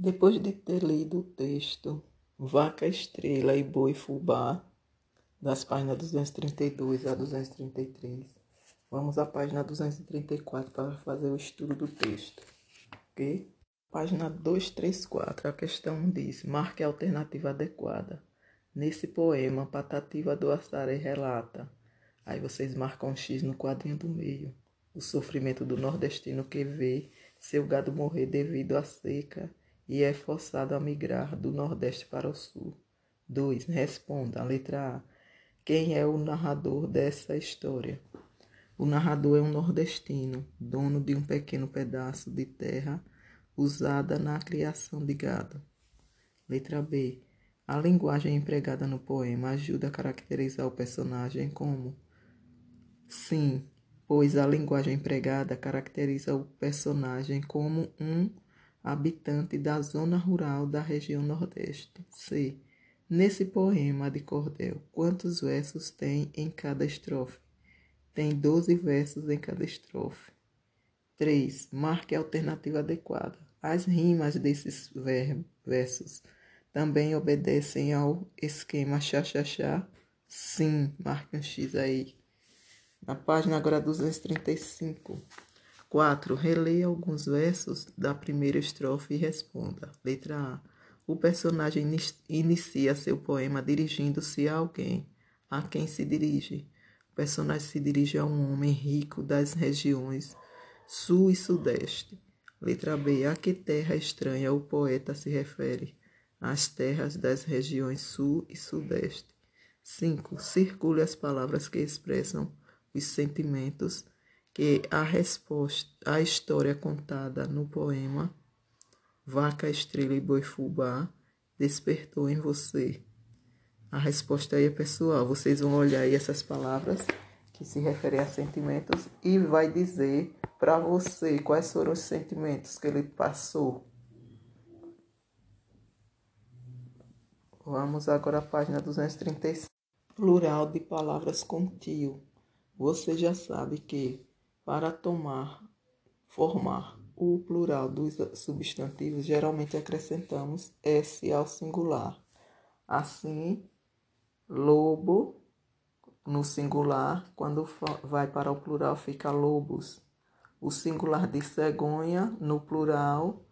Depois de ter lido o texto Vaca Estrela e Boi Fubá, das páginas 232 a 233, vamos à página 234 para fazer o estudo do texto. Ok? Página 234, a questão diz: marque a alternativa adequada. Nesse poema, Patativa do Assaré relata. Aí vocês marcam um X no quadrinho do meio. O sofrimento do nordestino que vê seu gado morrer devido à seca e é forçado a migrar do Nordeste para o Sul. 2. Responda. Letra A. Quem é o narrador dessa história? O narrador é um nordestino, dono de um pequeno pedaço de terra usada na criação de gado. Letra B. A linguagem empregada no poema ajuda a caracterizar o personagem como Sim, pois a linguagem empregada caracteriza o personagem como um habitante da zona rural da região Nordeste. C. Nesse poema de cordel, quantos versos tem em cada estrofe? Tem 12 versos em cada estrofe. 3. Marque a alternativa adequada. As rimas desses versos também obedecem ao esquema chá-chá-chá? Sim, marque um X aí. Na página agora 235. 4. Releia alguns versos da primeira estrofe e responda. Letra A. O personagem inicia seu poema dirigindo-se a alguém. A quem se dirige? O personagem se dirige a um homem rico das regiões sul e sudeste. Letra B. A que terra estranha o poeta se refere? As terras das regiões sul e sudeste. 5. Circule as palavras que expressam os sentimentos que a resposta, a história contada no poema Vaca, Estrela e Boi Fubá despertou em você. A resposta aí é pessoal. Vocês vão olhar aí essas palavras que se referem a sentimentos e vai dizer para você quais foram os sentimentos que ele passou. Vamos agora à página 236. Plural de palavras com tio. Você já sabe que para tomar, formar o plural dos substantivos, geralmente acrescentamos S ao singular. Assim, lobo no singular, quando vai para o plural, fica lobos. O singular de cegonha, no plural,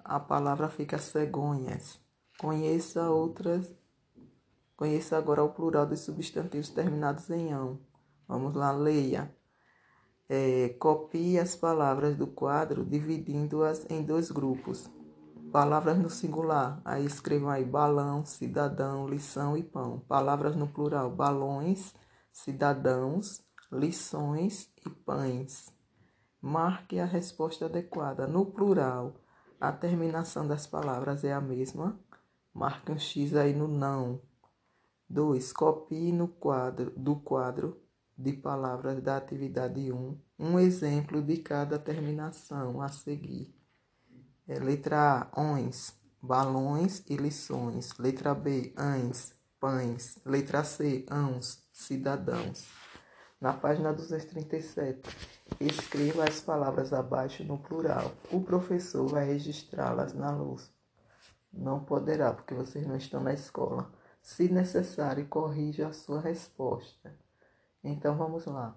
a palavra fica cegonhas. Conheça outras. Conheça agora o plural dos substantivos terminados em ão. Vamos lá, leia é, copie as palavras do quadro, dividindo-as em dois grupos. Palavras no singular, aí escrevam aí balão, cidadão, lição e pão. Palavras no plural, balões, cidadãos, lições e pães. Marque a resposta adequada. No plural, a terminação das palavras é a mesma. Marque um X aí no não. 2. Copie no quadro do quadro de palavras da atividade 1, um exemplo de cada terminação a seguir. É, letra A, ons, balões e lições. Letra B, ães, pães. Letra C, ãos, cidadãos. Na página 237, escreva as palavras abaixo no plural. O professor vai registrá-las na luz. Não poderá, porque vocês não estão na escola. Se necessário, corrija a sua resposta. Então vamos lá.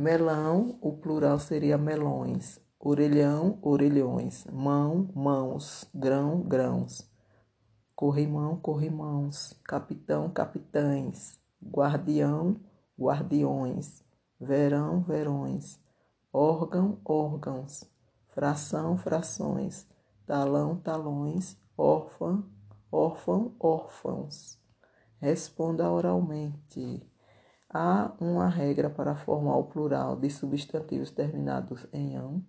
Melão, o plural seria melões. Orelhão, orelhões. Mão, mãos. Grão, grãos. Corrimão, corrimãos. Capitão, capitães. Guardião, guardiões. Verão, verões. Órgão, órgãos. Fração, frações. Talão, talões. Órfã, órfão, órfãos. Responda oralmente. Há uma regra para formar o plural de substantivos terminados em ão?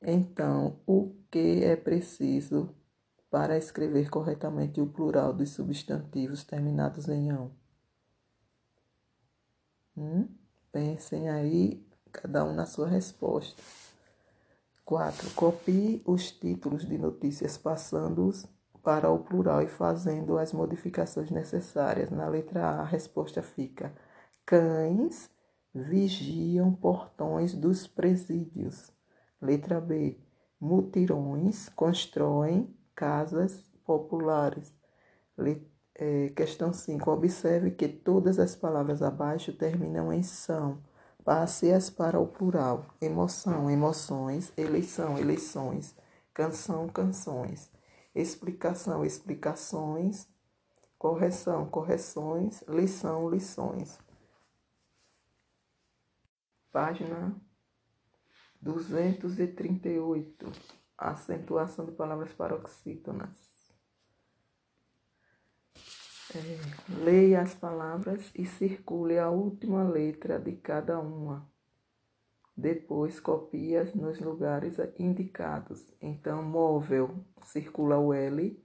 Então, o que é preciso para escrever corretamente o plural dos substantivos terminados em ão? Hum? Pensem aí, cada um na sua resposta. 4. Copie os títulos de notícias passando-os para o plural e fazendo as modificações necessárias. Na letra A, a resposta fica: cães vigiam portões dos presídios. Letra B: mutirões constroem casas populares. É, questão 5. Observe que todas as palavras abaixo terminam em são. Passe-as para o plural. Emoção, emoções. Eleição, eleições. Canção, canções. Explicação, explicações. Correção, correções. Lição, lições. Página 238. Acentuação de palavras paroxítonas. É, leia as palavras e circule a última letra de cada uma. Depois copia nos lugares indicados. Então, móvel, circula o L.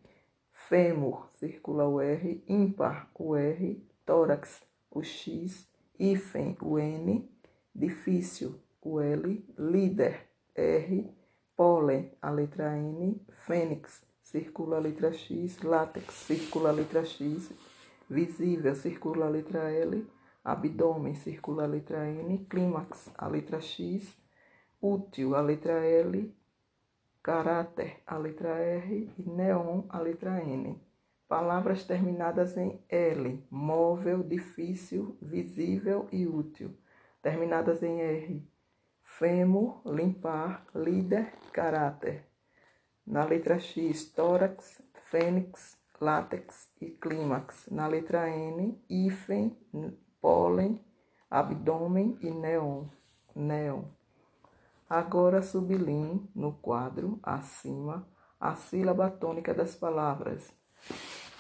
Fêmur, circula o R. Ímpar, o R. Tórax, o X. Hífen, o N. Difícil, o L. Líder, R. Pólen, a letra N. Fênix, circula a letra X, látex, circula a letra X, visível, circula a letra L, abdômen, circula a letra N, clímax, a letra X, útil, a letra L, caráter, a letra R e neon, a letra N. Palavras terminadas em L, móvel, difícil, visível e útil. Terminadas em R, fêmur, limpar, líder, caráter. Na letra X, tórax, fênix, látex e clímax. Na letra N, hífen, pólen, abdômen e neon. neon. Agora sublinhe no quadro acima a sílaba tônica das palavras.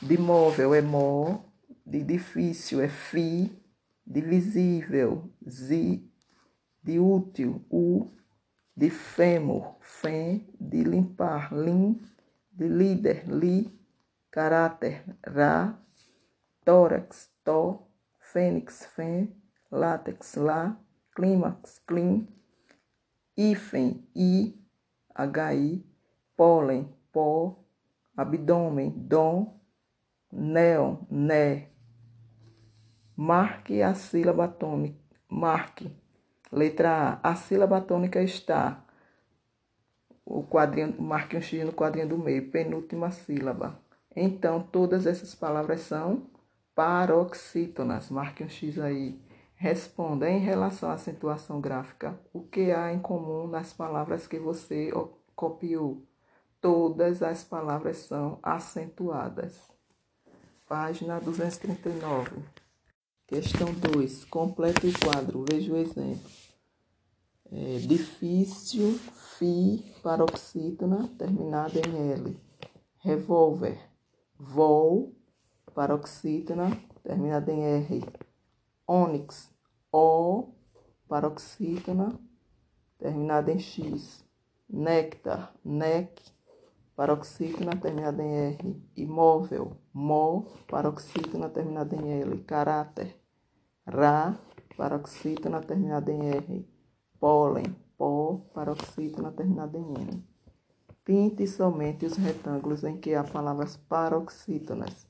De móvel é mó, de difícil é fi, de visível, zi, de útil, u, de fêmur, fém, de limpar, lim, de líder, li, caráter, ra, tórax, tó, fênix, fém, látex, lá, clímax, clim, hífen, i, hi, pólen, pó, abdômen, dom, néon, né. Marque a sílaba tônica, marque Letra A. A sílaba tônica está. O quadrinho, marque um X no quadrinho do meio, penúltima sílaba. Então, todas essas palavras são paroxítonas. Marque um X aí. Responda em relação à acentuação gráfica. O que há em comum nas palavras que você copiou? Todas as palavras são acentuadas. Página 239. Questão 2. Complete o quadro. Veja o exemplo é, difícil, fi, paroxítona, terminada em L. Revólver, vol, paroxítona, terminada em R. Ônix, O, paroxítona, terminada em X. Néctar, nec, paroxítona, terminada em R. Imóvel, mo, paroxítona, terminada em L. Caráter, ra, paroxítona, terminada em R pólen, pó, paroxítona terminada em N. Pinte somente os retângulos em que há palavras paroxítonas.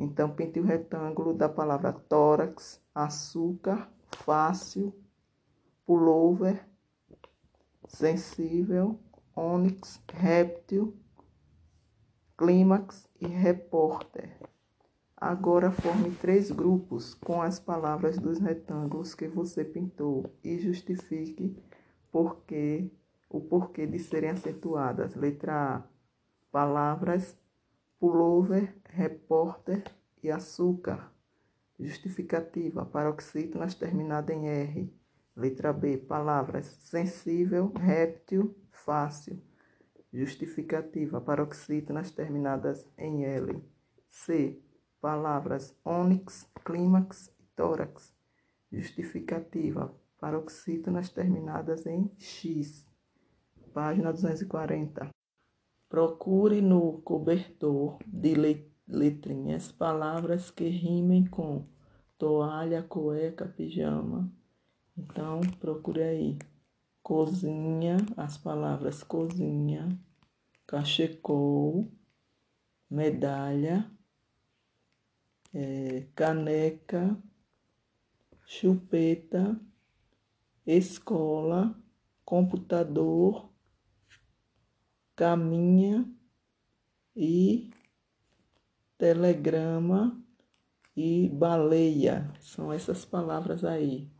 Então, pinte o retângulo da palavra tórax, açúcar, fácil, pullover, sensível, ônix, réptil, clímax e repórter. Agora forme três grupos com as palavras dos retângulos que você pintou e justifique porquê, o porquê de serem acentuadas. Letra A. Palavras pullover, repórter e açúcar. Justificativa. Paroxítonas terminada em R. Letra B. Palavras sensível, réptil, fácil. Justificativa. Paroxítonas terminadas em L. C palavras ônix, clímax e tórax. Justificativa, paroxítonas terminadas em X. Página 240. Procure no cobertor de letrinhas palavras que rimem com toalha, cueca, pijama. Então, procure aí. Cozinha, as palavras cozinha, cachecol, medalha, é, caneca, chupeta, escola, computador, caminha e telegrama e baleia. São essas palavras aí.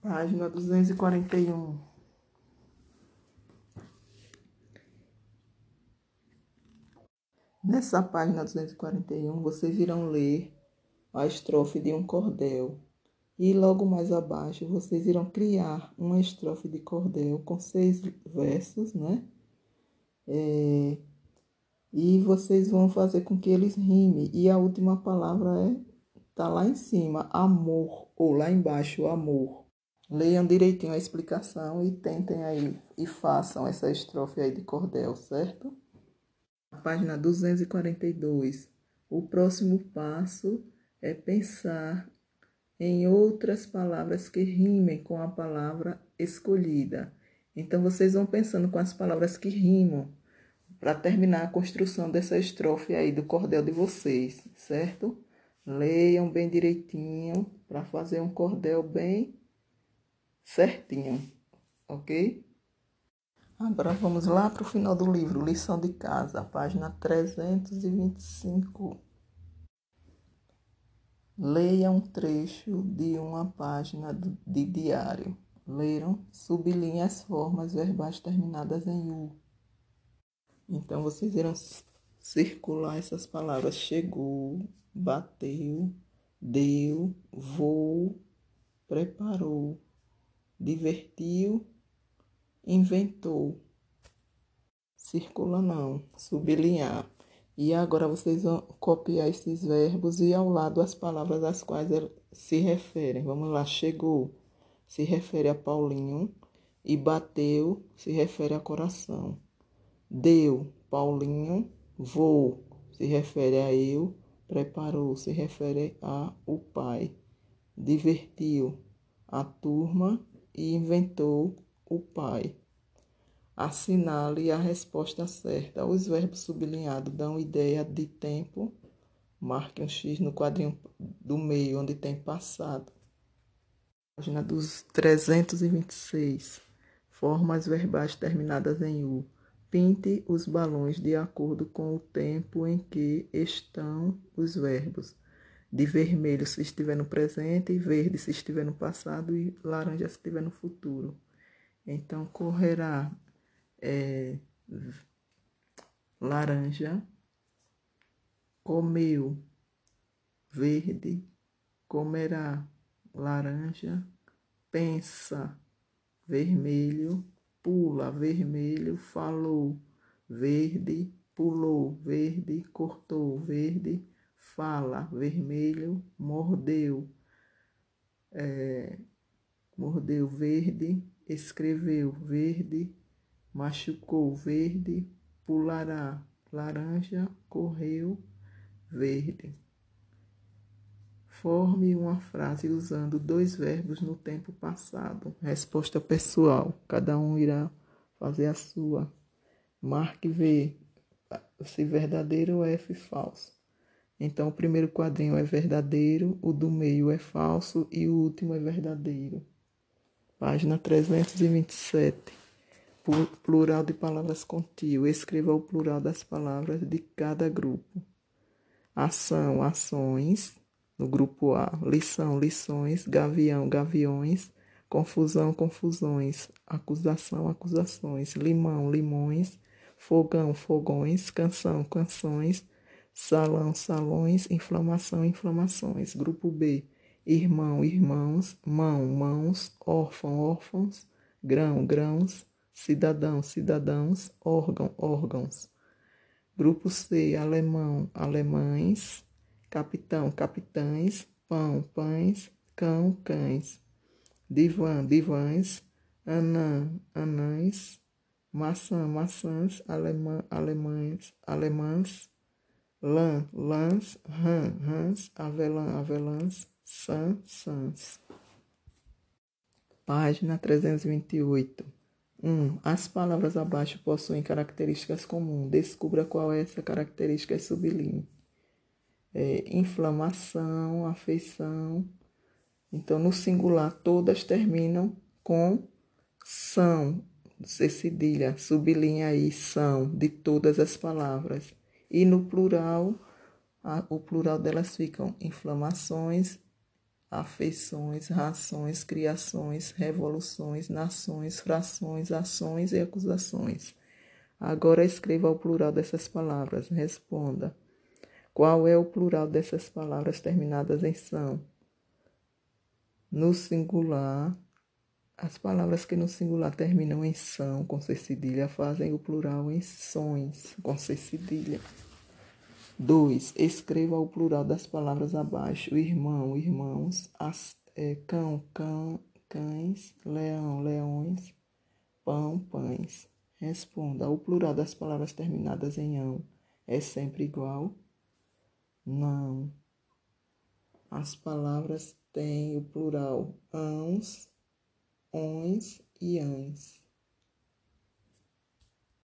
Página 241. Nessa página 241, vocês irão ler a estrofe de um cordel. E logo mais abaixo, vocês irão criar uma estrofe de cordel com seis versos, né? É, e vocês vão fazer com que eles rimem. E a última palavra é tá lá em cima, amor, ou lá embaixo, amor. Leiam direitinho a explicação e tentem aí e façam essa estrofe aí de cordel, certo? Página 242. O próximo passo é pensar em outras palavras que rimem com a palavra escolhida. Então vocês vão pensando com as palavras que rimam para terminar a construção dessa estrofe aí do cordel de vocês, certo? Leiam bem direitinho para fazer um cordel bem certinho, ok? Agora vamos lá para o final do livro, lição de casa, página 325. Leia um trecho de uma página de diário. Leram? Sublinhe as formas verbais terminadas em U. Então vocês irão circular essas palavras chegou, bateu, deu, vou, preparou, divertiu, inventou. Circula não, sublinhar. E agora vocês vão copiar esses verbos e ao lado as palavras às quais se referem. Vamos lá, chegou, se refere a Paulinho, e bateu, se refere a coração. Deu, Paulinho, vou, se refere a eu, preparou, se refere a o pai, divertiu, a turma e inventou o pai. Assinale a resposta certa. Os verbos sublinhados dão ideia de tempo. Marque um X no quadrinho do meio, onde tem passado. Página dos 326. Formas verbais terminadas em U. Pinte os balões de acordo com o tempo em que estão os verbos. De vermelho se estiver no presente, verde se estiver no passado e laranja se estiver no futuro. Então, correrá é, laranja, comeu, verde, comerá, laranja, pensa, vermelho, pula, vermelho, falou, verde, pulou, verde, cortou, verde, fala, vermelho, mordeu, é, mordeu, verde, escreveu, verde, machucou, verde, pulará, laranja, correu, verde. Forme uma frase usando dois verbos no tempo passado. Resposta pessoal. Cada um irá fazer a sua. Marque V se verdadeiro ou F falso. Então, o primeiro quadrinho é verdadeiro, o do meio é falso e o último é verdadeiro. Página 327. Plural de palavras contínuo. Escreva o plural das palavras de cada grupo. Ação, ações no grupo A, lição, lições, gavião, gaviões, confusão, confusões, acusação, acusações, limão, limões, fogão, fogões, canção, canções, salão, salões, inflamação, inflamações. Grupo B, irmão, irmãos, mão, mãos, órfão, órfãos, grão, grãos, cidadão, cidadãos, órgão, órgãos. Grupo C, alemão, alemães, capitão, capitães, pão, pães, cão, cães, divã, divãs, anã, anães, maçã, maçãs, alemã, alemães, alemãs, lã, lãs, rã, rãs, avelã, avelãs, sã, sãs. Página 328. 1. Um, as palavras abaixo possuem características comuns. Descubra qual é essa característica e sublinhe é, inflamação, afeição. Então, no singular, todas terminam com são, C cedilha, sublinha aí, são, de todas as palavras. E no plural, a, o plural delas ficam inflamações, afeições, rações, criações, revoluções, nações, frações, ações e acusações. Agora escreva o plural dessas palavras. Responda. Qual é o plural dessas palavras terminadas em são? No singular, as palavras que no singular terminam em são com cedilha fazem o plural em sons com cedilha. 2. Escreva o plural das palavras abaixo: irmão, irmãos, as, é, cão, cão, cães, leão, leões, pão, pães. Responda: o plural das palavras terminadas em ão é sempre igual? Não. As palavras têm o plural ãos, ões e ães.